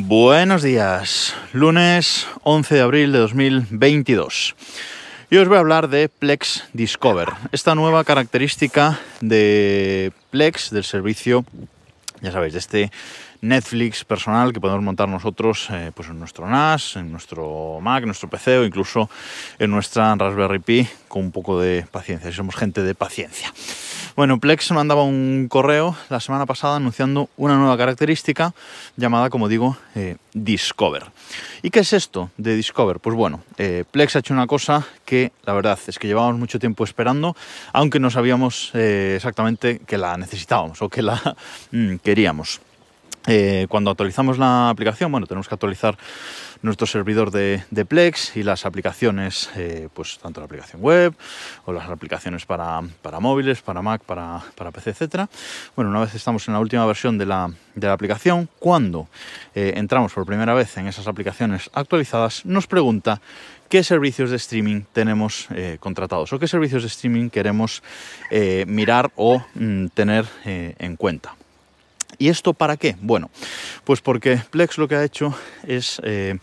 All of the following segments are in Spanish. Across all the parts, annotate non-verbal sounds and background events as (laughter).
Buenos días, lunes 11 de abril de 2022. Y os voy a hablar de Plex Discover, esta nueva característica de Plex, del servicio, ya sabéis, de este Netflix personal que podemos montar nosotros eh, pues en nuestro NAS, en nuestro Mac, en nuestro PC o incluso en nuestra Raspberry Pi con un poco de paciencia, si somos gente de paciencia. Bueno, Plex mandaba un correo la semana pasada anunciando una nueva característica llamada, como digo, eh, Discover. ¿Y qué es esto de Discover? Pues bueno, eh, Plex ha hecho una cosa que la verdad es que llevábamos mucho tiempo esperando, aunque no sabíamos exactamente que la necesitábamos o que la (laughs) mm, queríamos. Eh, cuando actualizamos la aplicación, bueno, tenemos que actualizar nuestro servidor de, Plex y las aplicaciones, eh, pues tanto la aplicación web o las aplicaciones para, móviles, para Mac, para, PC, etc. Bueno, una vez estamos en la última versión de la, aplicación, cuando eh, entramos por primera vez en esas aplicaciones actualizadas, nos pregunta qué servicios de streaming tenemos contratados o qué servicios de streaming queremos mirar o mm, tener en cuenta. ¿Y esto para qué? Bueno, pues porque Plex lo que ha hecho es eh,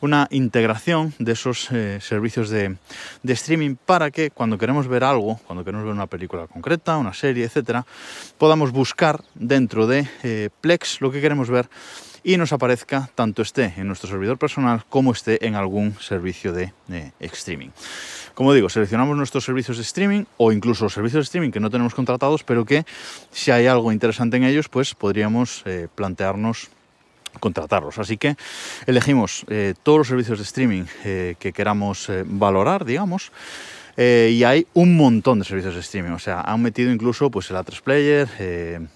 una integración de esos eh, servicios de, streaming para que cuando queremos ver algo, cuando queremos ver una película concreta, una serie, etcétera, podamos buscar dentro de eh, Plex lo que queremos ver y nos aparezca tanto esté en nuestro servidor personal como esté en algún servicio de streaming. Como digo, seleccionamos nuestros servicios de streaming o incluso servicios de streaming que no tenemos contratados, pero que si hay algo interesante en ellos, pues podríamos eh, plantearnos contratarlos. Así que elegimos eh, todos los servicios de streaming eh, que queramos valorar, digamos. y hay un montón de servicios de streaming. O sea, han metido incluso pues, el A3 Player,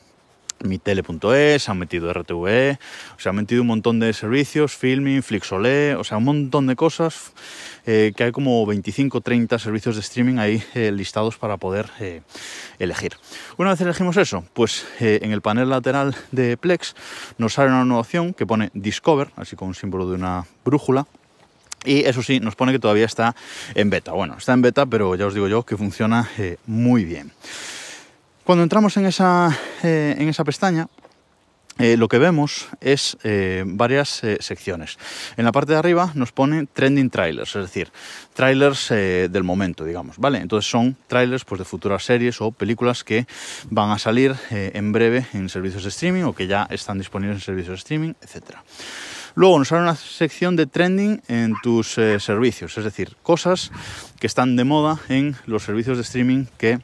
mitele.es, han metido RTVE, o sea, han metido un montón de servicios, Filming, Flixolé, o sea, un montón de cosas, eh, que hay como 25 30 servicios de streaming ahí eh, listados para poder eh, elegir. Una vez elegimos eso, pues en el panel lateral de Plex nos sale una nueva opción que pone Discover, así con un símbolo de una brújula, y eso sí, nos pone que todavía está en beta. Bueno, está en beta, pero ya os digo yo que funciona muy bien. Cuando entramos en esa, eh, en esa pestaña, eh, lo que vemos es eh, varias secciones. En la parte de arriba nos pone trending trailers, es decir, trailers del momento, digamos, ¿vale? Entonces son trailers pues, de futuras series o películas que van a salir en breve en servicios de streaming o que ya están disponibles en servicios de streaming, etc. Luego nos sale una sección de trending en tus servicios, es decir, cosas que están de moda en los servicios de streaming que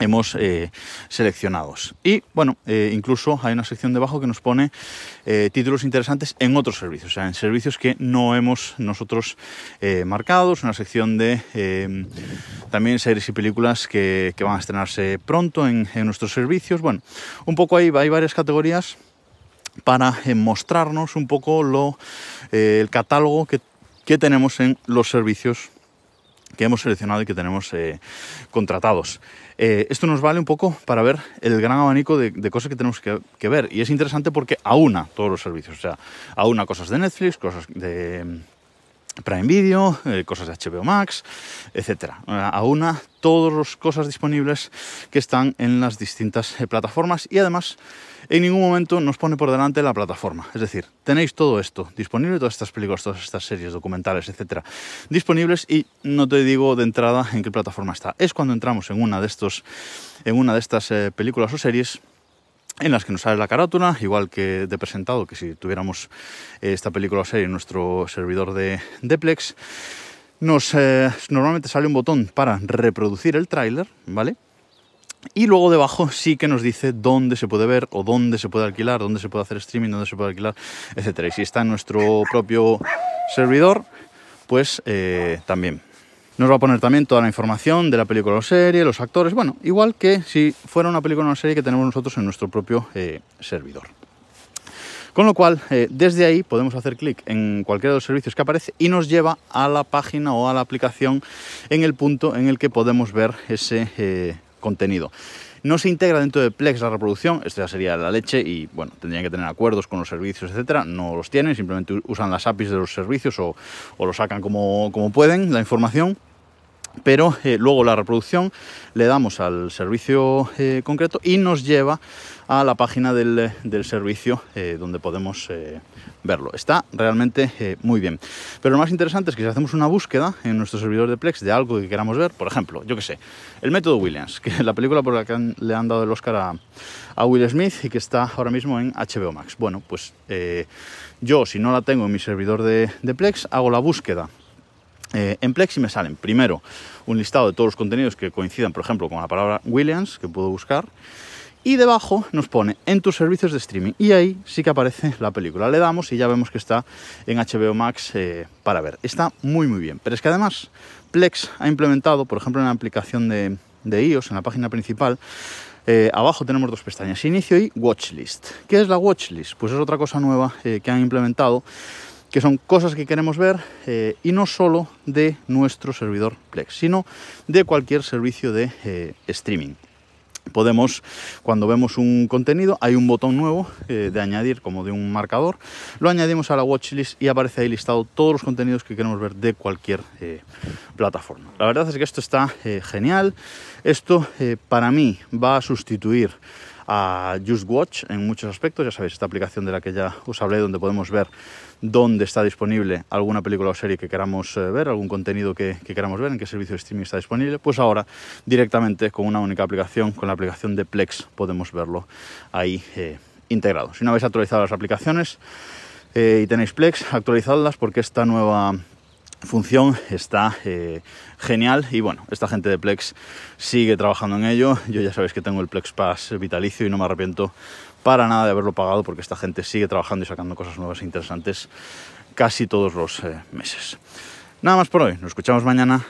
hemos eh, seleccionados. Y bueno, eh, incluso hay una sección debajo que nos pone eh, títulos interesantes en otros servicios, o sea, en servicios que no hemos nosotros marcados, una sección de también series y películas que, van a estrenarse pronto en, nuestros servicios. Bueno, un poco ahí hay varias categorías para mostrarnos un poco lo, el catálogo que, que tenemos en los servicios que hemos seleccionado y que tenemos contratados. Eh, esto nos vale un poco para ver el gran abanico de, cosas que tenemos que, ver. Y es interesante porque aúna todos los servicios. O sea, aúna cosas de Netflix, cosas de Prime Video, eh, cosas de HBO Max, etc. Aúna todas las cosas disponibles que están en las distintas eh, plataformas y además en ningún momento nos pone por delante la plataforma. Es decir, tenéis todo esto disponible, todas estas películas, todas estas series, documentales, etcétera, disponibles y no te digo de entrada en qué plataforma está. Es cuando entramos en una de, estos, en una de estas eh, películas o series en las que nos sale la carátula, igual que de presentado, que si tuviéramos eh, esta película o serie en nuestro servidor de Deplex. Nos, eh, normalmente sale un botón para reproducir el tráiler, ¿vale? Y luego debajo sí que nos dice dónde se puede ver o dónde se puede alquilar, dónde se puede hacer streaming, dónde se puede alquilar, etc. Y si está en nuestro propio servidor, pues eh, también. Nos va a poner también toda la información de la película o serie, los actores, bueno, igual que si fuera una película o una serie que tenemos nosotros en nuestro propio eh, servidor. Con lo cual, eh, desde ahí podemos hacer clic en cualquiera de los servicios que aparece y nos lleva a la página o a la aplicación en el punto en el que podemos ver ese contenido. No se integra dentro de Plex la reproducción, esto ya sería la leche y bueno, tendrían que tener acuerdos con los servicios, etcétera. No los tienen, simplemente usan las APIs de los servicios o, lo sacan como pueden, la información. Pero eh, luego la reproducción le damos al servicio eh, concreto y nos lleva a la página del, del servicio eh, donde podemos verlo. Está realmente muy bien. Pero lo más interesante es que si hacemos una búsqueda en nuestro servidor de Plex de algo que queramos ver, por ejemplo, yo que sé, el método Williams, que es la película por la que le han dado el Oscar a, a, Will Smith y que está ahora mismo en HBO Max. Bueno, pues yo si no la tengo en mi servidor de Plex, hago la búsqueda eh, en Plexi me salen primero un listado de todos los contenidos que coincidan, por ejemplo, con la palabra Williams, que puedo buscar, y debajo nos pone en tus servicios de streaming. Y ahí sí que aparece la película. Le damos y ya vemos que está en HBO Max eh, para ver. Está muy muy bien. Pero es que además Plex ha implementado, por ejemplo, en la aplicación de, iOS, en la página principal, eh, abajo tenemos dos pestañas, inicio y watchlist. ¿Qué es la watchlist? Pues es otra cosa nueva que han implementado que son cosas que queremos ver eh, y no solo de nuestro servidor Plex, sino de cualquier servicio de eh, streaming. Podemos, cuando vemos un contenido, hay un botón nuevo eh, de añadir como de un marcador, lo añadimos a la watchlist y aparece ahí listado todos los contenidos que queremos ver de cualquier plataforma. La verdad es que esto está genial, esto para mí va a sustituir a Just Watch en muchos aspectos. Ya sabéis, esta aplicación de la que ya os hablé, donde podemos ver dónde está disponible alguna película o serie que queramos eh, ver, algún contenido que, queramos ver, en qué servicio de streaming está disponible, pues ahora directamente con una única aplicación, con la aplicación de Plex, podemos verlo ahí eh, integrado. Si no habéis actualizado las aplicaciones eh, y tenéis Plex, actualizadlas porque esta nueva función está eh, genial y bueno, esta gente de Plex sigue trabajando en ello. Yo ya sabéis que tengo el Plex Pass vitalicio y no me arrepiento para nada de haberlo pagado porque esta gente sigue trabajando y sacando cosas nuevas e interesantes casi todos los eh, meses. Nada más por hoy, nos escuchamos mañana.